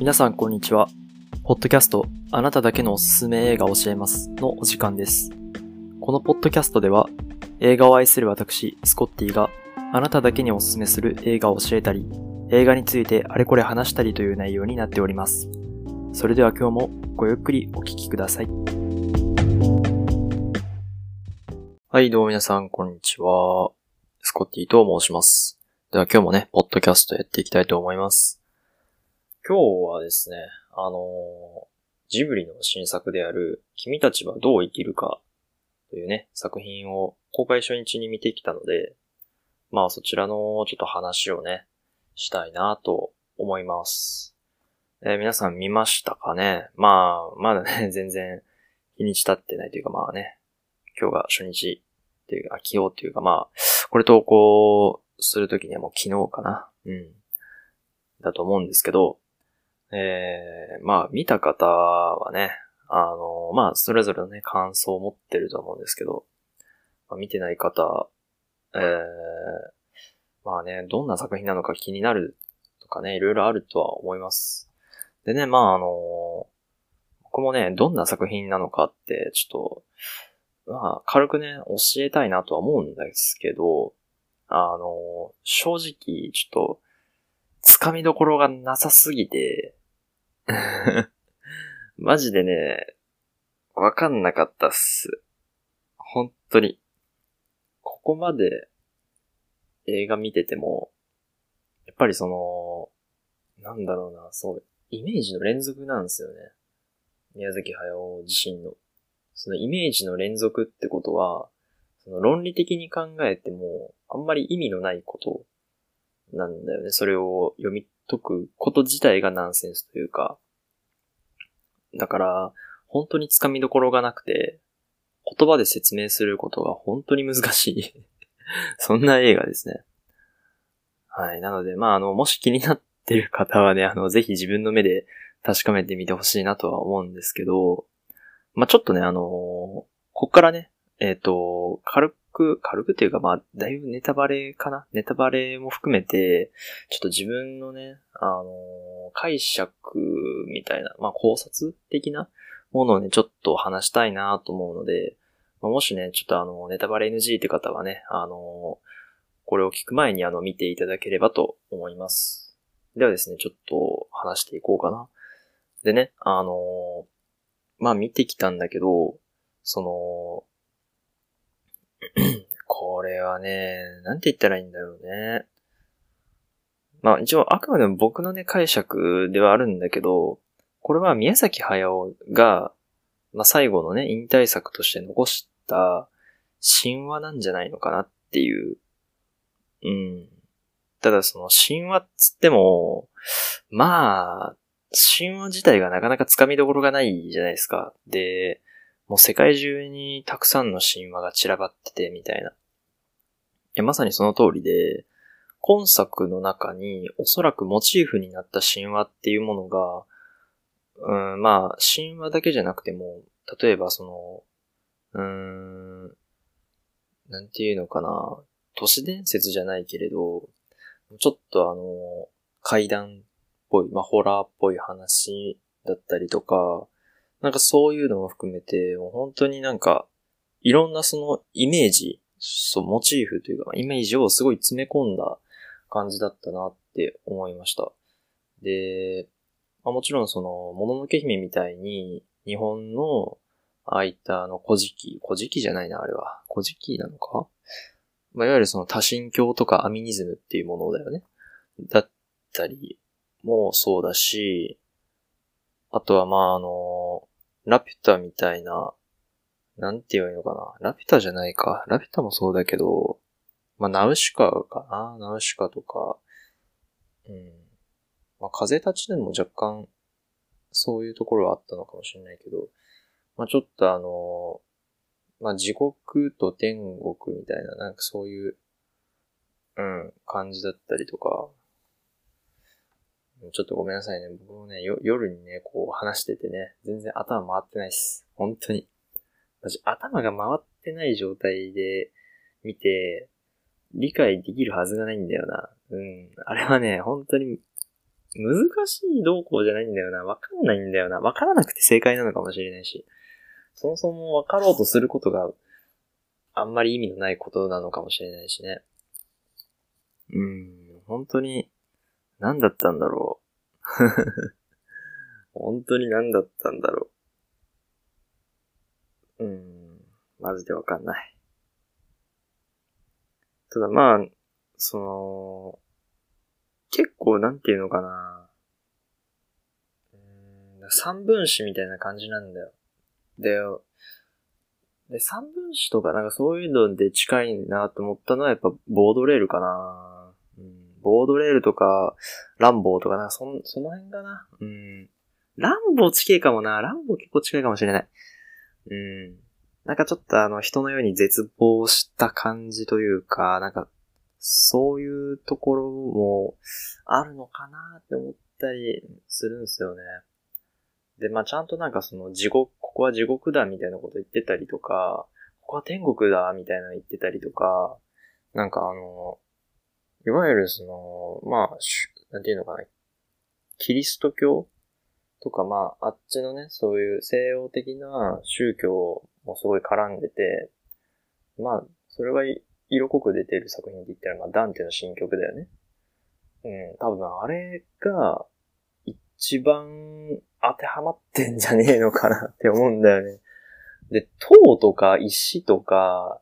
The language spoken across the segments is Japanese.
皆さんこんにちは。ポッドキャスト、あなただけのおすすめ映画を教えますのお時間です。このポッドキャストでは、映画を愛する私、スコッティが、あなただけにおすすめする映画を教えたり、映画についてあれこれ話したりという内容になっております。それでは今日もごゆっくりお聞きください。はい、どうも皆さん、こんにちは。スコッティと申します。では今日もね、ポッドキャストやっていきたいと思います。今日はですね、あのージブリの新作である、君たちはどう生きるかというね、作品を公開初日に見てきたので、まあそちらのちょっと話をね、したいなと思います。えー皆さん見ましたかね？まあ、まだね、全然日にち経ってないというかまあね、今日が初日っていうか、あ今日というかまあ、これ投稿するときにはもう昨日かな？うん。だと思うんですけど、えー、まあ、見た方はね、あの、まあ、それぞれのね、感想を持ってると思うんですけど、まあ、見てない方、えー、まあね、どんな作品なのか気になるとかね、いろいろあるとは思います。でね、まあ、あの、僕もね、どんな作品なのかって、ちょっと、まあ、軽くね、教えたいなとは思うんですけど、あの、正直、ちょっと、つかみどころがなさすぎて、マジでね、わかんなかったっす。本当に。ここまで映画見てても、やっぱりその、なんだろうな、そう、イメージの連続なんですよね。宮崎駿自身の。そのイメージの連続ってことは、その論理的に考えても、あんまり意味のないことなんだよね。それを読み解くこと自体がナンセンスというか。だから、本当につかみどころがなくて、言葉で説明することが本当に難しい。そんな映画ですね。はい。なので、まあ、あの、もし気になってる方はね、あの、ぜひ自分の目で確かめてみてほしいなとは思うんですけど、まあ、ちょっとね、あのこっからね、えっ、と、軽く、軽くっていうか、まあ、だいぶネタバレかなネタバレも含めて、ちょっと自分のね、あの解釈みたいな、まあ、考察的なものをね、ちょっと話したいなと思うので、まあもしね、ちょっとあの、ネタバレ NG って方はね、あのこれを聞く前にあの、見ていただければと思います。ではですね、ちょっと話していこうかな。でね、あのまあ、見てきたんだけど、その、これはね、なんて言ったらいいんだろうね。まあ一応あくまでも僕のね解釈ではあるんだけど、これは宮崎駿が、まあ最後のね引退作として残した神話なんじゃないのかなっていう。うん。ただその神話っつっても、まあ、神話自体がなかなか掴みどころがないじゃないですか。で、もう世界中にたくさんの神話が散らばってて、みたいな。い、まさにその通りで、今作の中におそらくモチーフになった神話っていうものが、うん、まあ、神話だけじゃなくても、例えばその、うーん、なんていうのかな、都市伝説じゃないけれど、ちょっとあの、怪談っぽい、まあ、ホラーっぽい話だったりとか、なんかそういうのも含めて、もう本当になんか、いろんなそのイメージ、そう、モチーフというか、イメージをすごい詰め込んだ感じだったなって思いました。で、まあ、もちろんその、もののけ姫みたいに、日本の、ああいったあの、古事記、古事記じゃないな、あれは。古事記なのか？まあ、いわゆるその多神教とかアミニズムっていうものだよね。だったりもそうだし、あとはまああの、ラピュタみたいな、なんて言えばいいのかな？ラピュタじゃないか。ラピュタもそうだけど、まあナウシカかな？ナウシカとか、うん。まあ風立ちでも若干、そういうところはあったのかもしれないけど、まあちょっとあの、まあ地獄と天国みたいな、なんかそういう、うん、感じだったりとか、ちょっとごめんなさいね。僕もね、夜にね、こう話しててね、全然頭回ってないっす。本当に。私、頭が回ってない状態で見て、理解できるはずがないんだよな。うん。あれはね、本当に難しい動向じゃないんだよな。わかんないんだよな。わからなくて正解なのかもしれないし。そもそもわかろうとすることがあんまり意味のないことなのかもしれないしね。うん、本当に、何だったんだろう。本当に何だったんだろう。うん、マジでわかんない。ただまあ、その、結構なんていうのかな。うん、三分子みたいな感じなんだよ。で、で、三分子とかなんかそういうので近いなと思ったのはやっぱボードレールかな。ボードレールとか、ランボーとかな、そ、その辺かな。うん。ランボー近いかもな。ランボー結構近いかもしれない。うん。なんかちょっとあの人のように絶望した感じというか、なんか、そういうところもあるのかなって思ったりするんですよね。で、まあちゃんとなんかその地獄、ここは地獄だみたいなこと言ってたりとか、ここは天国だみたいなの言ってたりとか、なんかあの、いわゆるその、まあ、なんていうのかな、キリスト教とかまあ、あっちのね、そういう西洋的な宗教もすごい絡んでて、まあ、それが色濃く出てる作品って言ったら、まあ、ダンテの新曲だよね。うん、多分あれが、一番当てはまってんじゃねえのかなって思うんだよね。で、塔とか石とか、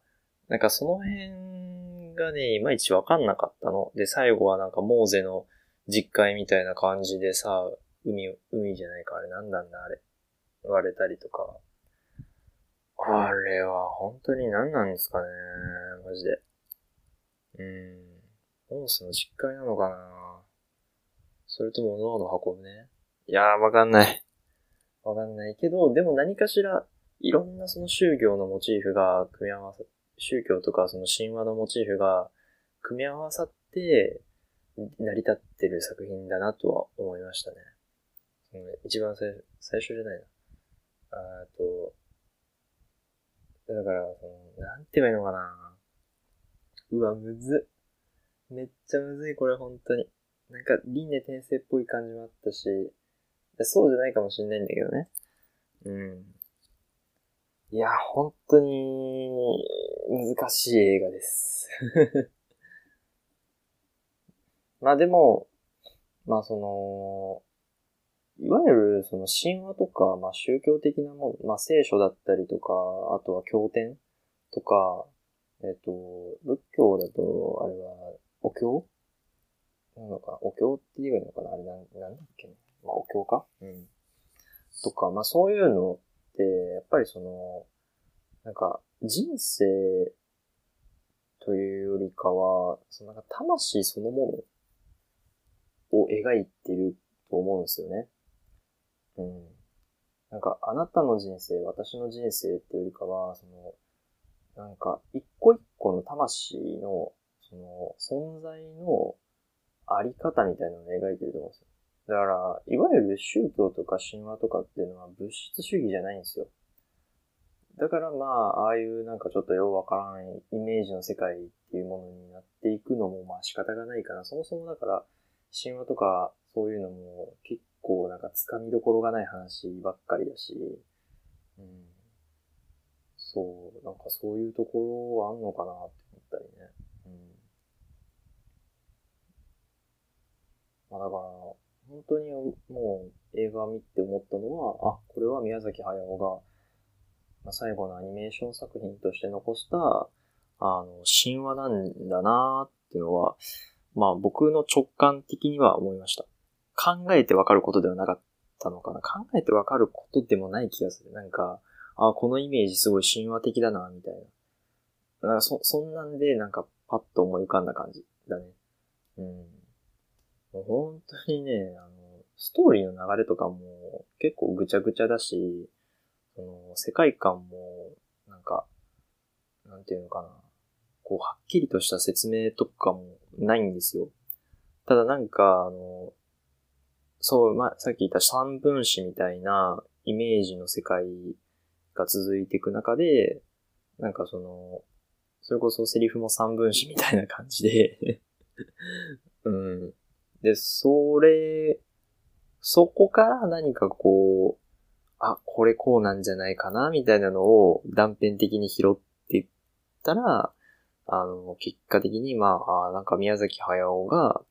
なんかその辺がね、いまいちわかんなかったの。で、最後はなんかモーゼの実会みたいな感じでさ、海、海じゃないか、あれなんなんだ、あれ。割れたりとか。あれは本当に何なんですかね、マジで。うん。モースの実会なのかなそれとも脳の運ぶね。いやー、わかんない。わかんないけど、でも何かしら、いろんなその宗教のモチーフが組み合わさ、宗教とかその神話のモチーフが組み合わさって、成り立ってる作品だなとは思いましたね。一番最初最初じゃないな。あと、だから、その、なんて言えばいいのかな。うわ、むずめっちゃむずい、これ、本当に。なんか、輪廻転生っぽい感じもあったし、そうじゃないかもしんないんだけどね。うん。いや、本当に、難しい映画です。まあでも、まあその、いわゆるその神話とか、まあ宗教的なもの、まあ聖書だったりとか、あとは経典とか、えっ、と、仏教だと、あれは、お経？なのかな？お経って言えばいいのかな？あれなん、なんだっけ。まあ、お経か？うん。とか、まあそういうの、やっぱりその、なんか、人生というよりかは、そのなんか魂そのものを描いてると思うんですよね。うん。なんか、あなたの人生、私の人生っていうよりかは、その、なんか、一個一個の魂の、その、存在のあり方みたいなのを描いてると思うんですよ。だから、いわゆる宗教とか神話とかっていうのは物質主義じゃないんですよ。だからまあ、ああいうなんかちょっとようわからないイメージの世界っていうものになっていくのもまあ仕方がないかな。そもそもだから、神話とかそういうのも結構なんか掴みどころがない話ばっかりだし、うん。そう、なんかそういうところはあんのかなって思ったりね。うん。まあだから、本当にもう映画見て思ったのは、あ、これは宮崎駿が、最後のアニメーション作品として残した、あの、神話なんだなーっていうのは、まあ僕の直感的には思いました。考えてわかることではなかったのかな。考えてわかることでもない気がする。なんか、あ、このイメージすごい神話的だな、みたいな。なんかそ、そんなんで、なんかパッと思い浮かんだ感じだね。うん。もう本当にね、あの、ストーリーの流れとかも結構ぐちゃぐちゃだし、その、世界観も、なんか、なんていうのかな。こう、はっきりとした説明とかもないんですよ。ただなんか、あの、そう、まあ、さっき言った三分子みたいなイメージの世界が続いていく中で、なんかその、それこそセリフも三分子みたいな感じで うん。で、それ、そこから何かこう、あ、これこうなんじゃないかな、みたいなのを断片的に拾っていったら、あの、結果的に、まあ、あなんか宮崎駿が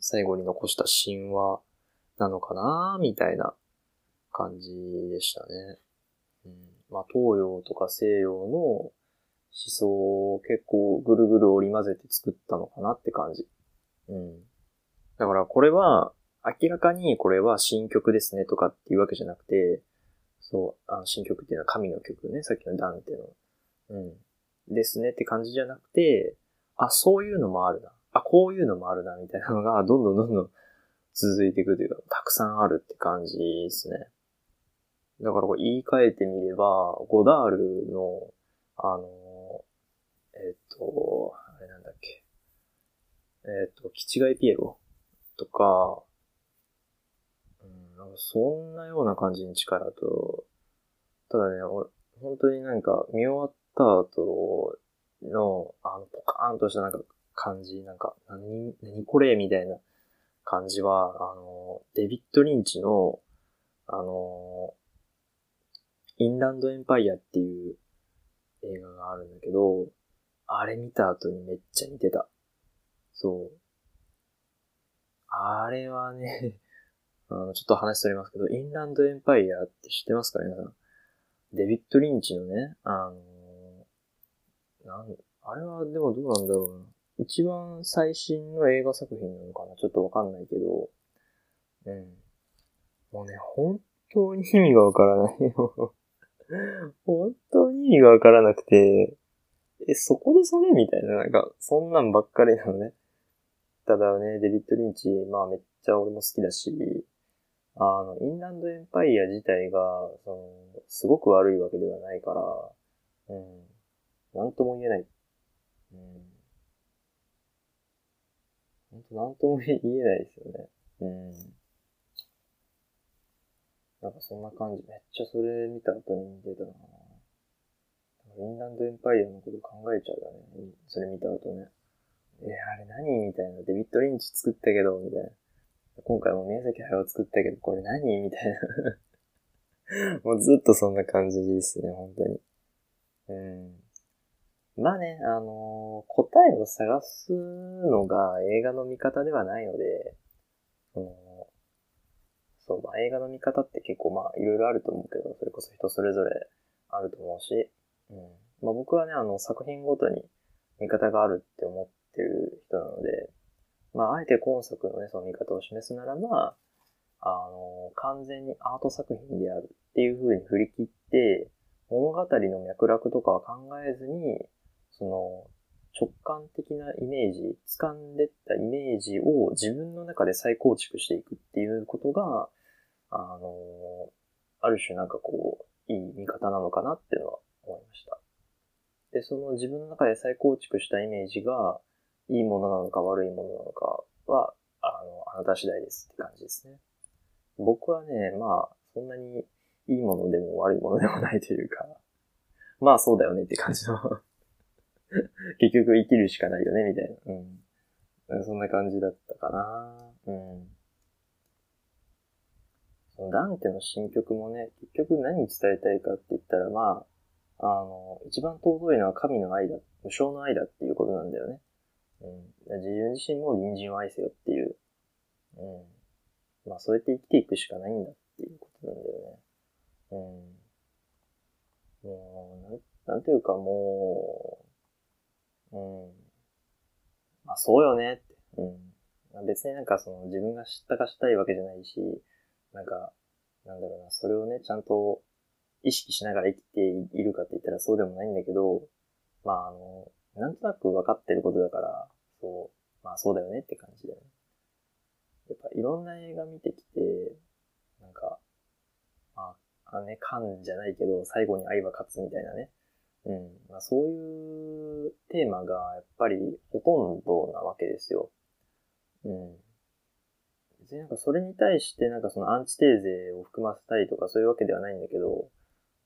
最後に残した神話なのかな、みたいな感じでしたね。うん、まあ、東洋とか西洋の思想を結構ぐるぐる織り交ぜて作ったのかなって感じ。うん。だからこれは、明らかにこれは新曲ですねとかっていうわけじゃなくて、そう、あの新曲っていうのは神の曲ね、さっきのダンテの。うん。ですねって感じじゃなくて、あ、そういうのもあるな。あ、こういうのもあるな、みたいなのが、どんどんどんどん続いていくというか、たくさんあるって感じですね。だからこれ言い換えてみれば、ゴダールの、あの、えっ、と、あれなんだっけ。えっ、と、キチガイピエロとか、うん、なんかそんなような感じに近いだと、ただね、俺、本当になんか見終わった後の、あの、ポカーンとしたなんか感じ、なんか、何、何これみたいな感じは、あの、デビッド・リンチの、あの、インランド・エンパイアっていう映画があるんだけど、あれ見た後にめっちゃ似てた。そう。あれはね あの、ちょっと話しておりますけど、インランド・エンパイアって知ってますか皆さん？デビッド・リンチのね、あのなん、あれはでもどうなんだろうな。一番最新の映画作品なのかな？ちょっとわかんないけど、うん。もうね、本当に意味がわからないよ 本当に意味がわからなくて、え、そこでそれ？みたいな、なんか、そんなんばっかりなのね。ただね、デビッド・リンチ、まあめっちゃ俺も好きだし、あの、インランドエンパイア自体が、その、すごく悪いわけではないから、うん。なんとも言えない。うん。ほんとなんとも言えないですよね。うん。なんかそんな感じ。めっちゃそれ見た後に見てたなインランドエンパイアのこと考えちゃうよね。それ見た後ね。え、あれ何みたいな。デビッド・リンチ作ったけど、みたいな。今回も宮崎駿作ったけど、これ何みたいな。もうずっとそんな感じですね、本当に。うん。まあね、あのー、答えを探すのが映画の見方ではないので、その、そう、まあ映画の見方って結構まあいろいろあると思うけど、それこそ人それぞれあると思うし、うん。まあ僕はね、あの作品ごとに見方があるって思っなので、まああえて今作のね、その見方を示すならば、あの、完全にアート作品であるっていう風に振り切って、物語の脈絡とかは考えずに、その、直感的なイメージ、掴んでったイメージを自分の中で再構築していくっていうことが、あの、ある種なんかこう、いい見方なのかなっていうのは思いました。で、その自分の中で再構築したイメージが、いいものなのか悪いものなのかは、あの、あなた次第ですって感じですね。僕はね、まあ、そんなにいいものでも悪いものでもないというか、まあそうだよねって感じの 結局生きるしかないよね、みたいな。うん。そんな感じだったかな。うん。そのダンテの新曲もね、結局何伝えたいかって言ったら、まあ、あの、一番尊いのは神の愛だ、無償の愛だっていうことなんだよね。うん。自分自身も隣人を愛せよっていう。うん。まあ、そうやって生きていくしかないんだっていうことなんだよね。うん。もう、なん、なんていうかもう、うん。まあそうよねって。うん。別になんかその自分が知ったかしたいわけじゃないし、なんか、なんだろうな、それをね、ちゃんと意識しながら生きているかって言ったらそうでもないんだけど、まああの、なんとなく分かってることだから、そう、まあそうだよねって感じだよね。やっぱいろんな映画見てきて、なんか、まあ、あのね、感じゃないけど、最後に愛は勝つみたいなね。うん。まあ、そういうテーマがやっぱりほとんどなわけですよ。うん。別になんかそれに対してなんかそのアンチテーゼを含ませたいとかそういうわけではないんだけど、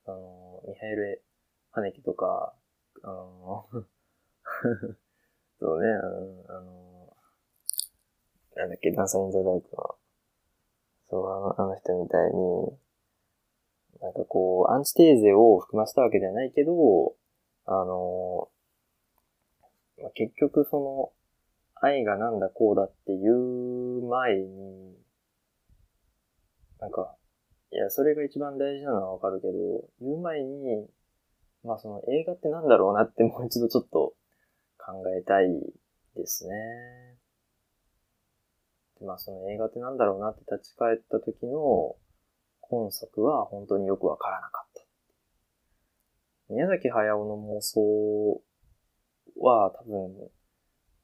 あの、ミハエル・ハネキとか、あの、そうね、あの、あのなんだっけ、ダンサーインザダークの、そう、あの、あの人みたいに、なんかこう、アンチテーゼを含ませたわけではないけど、あの、結局その、愛がなんだこうだっていう前に、なんか、いや、それが一番大事なのはわかるけど、言う前に、まあその映画ってなんだろうなってもう一度ちょっとえたいですね。まあその映画ってなんだろうなって立ち返った時の今作は本当によくわからなかった。宮崎駿の妄想は多分、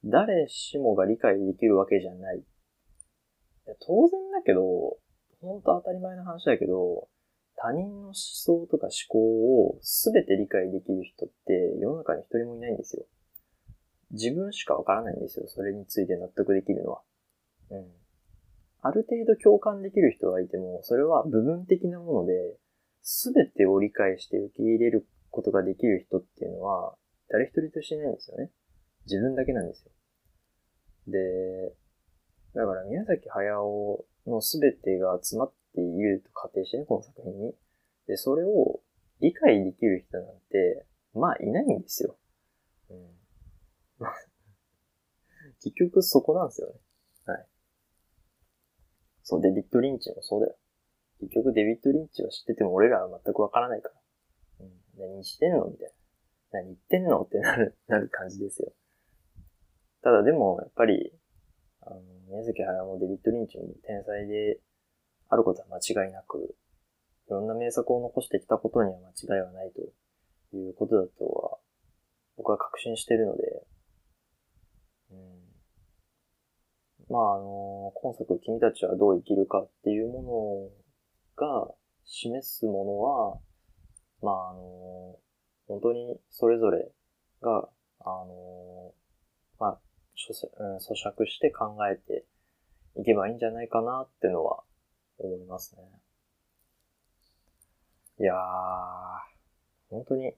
誰しもが理解できるわけじゃない。当然だけど、本当当たり前の話だけど、他人の思想とか思考を全て理解できる人って世の中に一人もいないんですよ。自分しかわからないんですよ。それについて納得できるのは。うん。ある程度共感できる人がいても、それは部分的なもので、全てを理解して受け入れることができる人っていうのは、誰一人としていないんですよね。自分だけなんですよ。で、だから宮崎駿の全てが集まっていると仮定してね、この作品に。で、それを理解できる人なんて、まあいないんですよ。結局そこなんですよね。はい。そう、デビッド・リンチもそうだよ。結局デビッド・リンチは知ってても俺らは全くわからないから。うん。何してんの？みたいな。何言ってんの？ってなる、なる感じですよ。ただでも、やっぱり、あの、宮崎駿もデビッド・リンチも天才であることは間違いなく、いろんな名作を残してきたことには間違いはないということだとは、僕は確信してるので、うん。まあ、あの、今作君たちはどう生きるかっていうものが示すものは、まあ、あの、本当にそれぞれが、あの、まあ、咀嚼して考えていけばいいんじゃないかなってのは思いますね。いやー、本当に、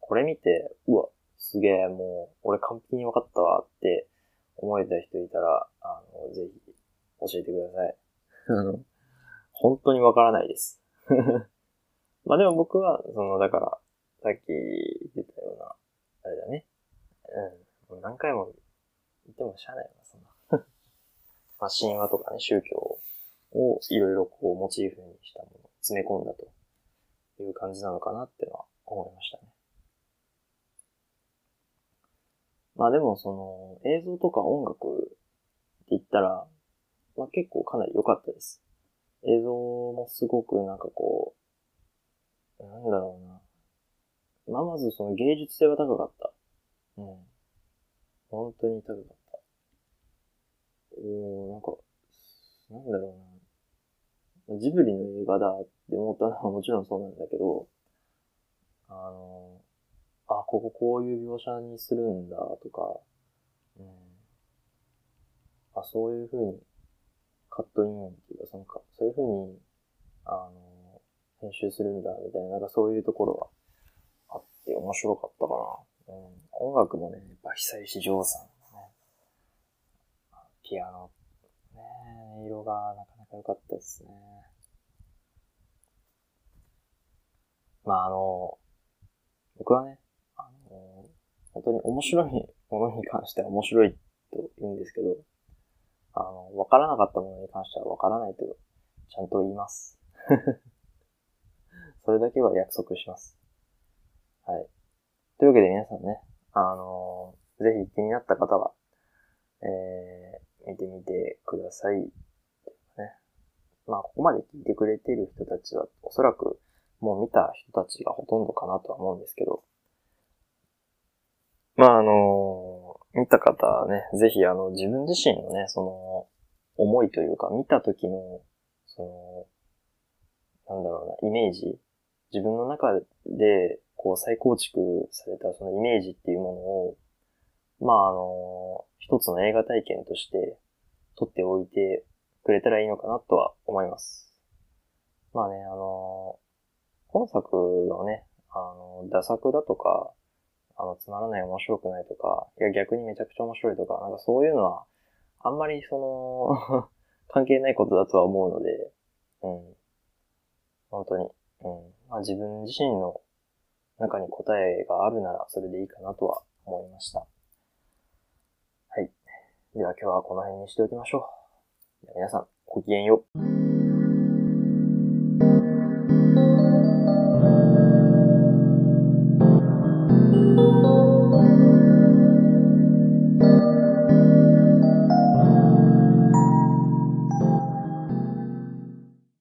これ見て、うわ、すげえ、もう、俺完璧に分かったわって思えた人いたら、あの、ぜひ、教えてください。本当に分からないです。まあでも僕は、その、だから、さっき言ったような、あれだね。うん。何回も言ってもしゃあないよな、そんな。まあ神話とかね、宗教をいろいろこうモチーフにしたものを詰め込んだという感じなのかなってのは思いましたね。まあでもその映像とか音楽って言ったら、まあ結構かなり良かったです。映像もすごくなんかこう、なんだろうな。まあまずその芸術性は高かった。うん。本当に高かった。おー、なんか、なんだろうな。ジブリの映画だって思ったのはもちろんそうなんだけど、あの、あ、こここういう描写にするんだとか、うん。あ、そういう風にカットインっていうか、そのか、そういう風に、あの、編集するんだみたいな、なんかそういうところはあって面白かったかな。うん。音楽もね、やっぱ久石譲さんのね、ピアノ、ね、音色がなかなか良かったですね。まああの、僕はね、本当に面白いものに関しては面白いと言うんですけど、あの、わからなかったものに関してはわからないと、ちゃんと言います。それだけは約束します。はい。というわけで皆さんね、あのー、ぜひ気になった方は、えー、見てみてください。ね。まあ、ここまで聞いてくれている人たちは、おそらくもう見た人たちがほとんどかなとは思うんですけど、まあ、あの、見た方はね、ぜひあの、自分自身のね、その、思いというか、見た時の、その、なんだろうな、イメージ、自分の中で、こう再構築されたそのイメージっていうものを、まああの、一つの映画体験として撮っておいてくれたらいいのかなとは思います。まあね、あの、本作がね、あの、打作だとか、あの、つまらない面白くないとか、いや逆にめちゃくちゃ面白いとか、なんかそういうのはあんまりその 関係ないことだとは思うので、うん。本当に、うん。まあ自分自身の中に答えがあるならそれでいいかなとは思いました。はい。では今日はこの辺にしておきましょう。皆さん、ごきげんよう。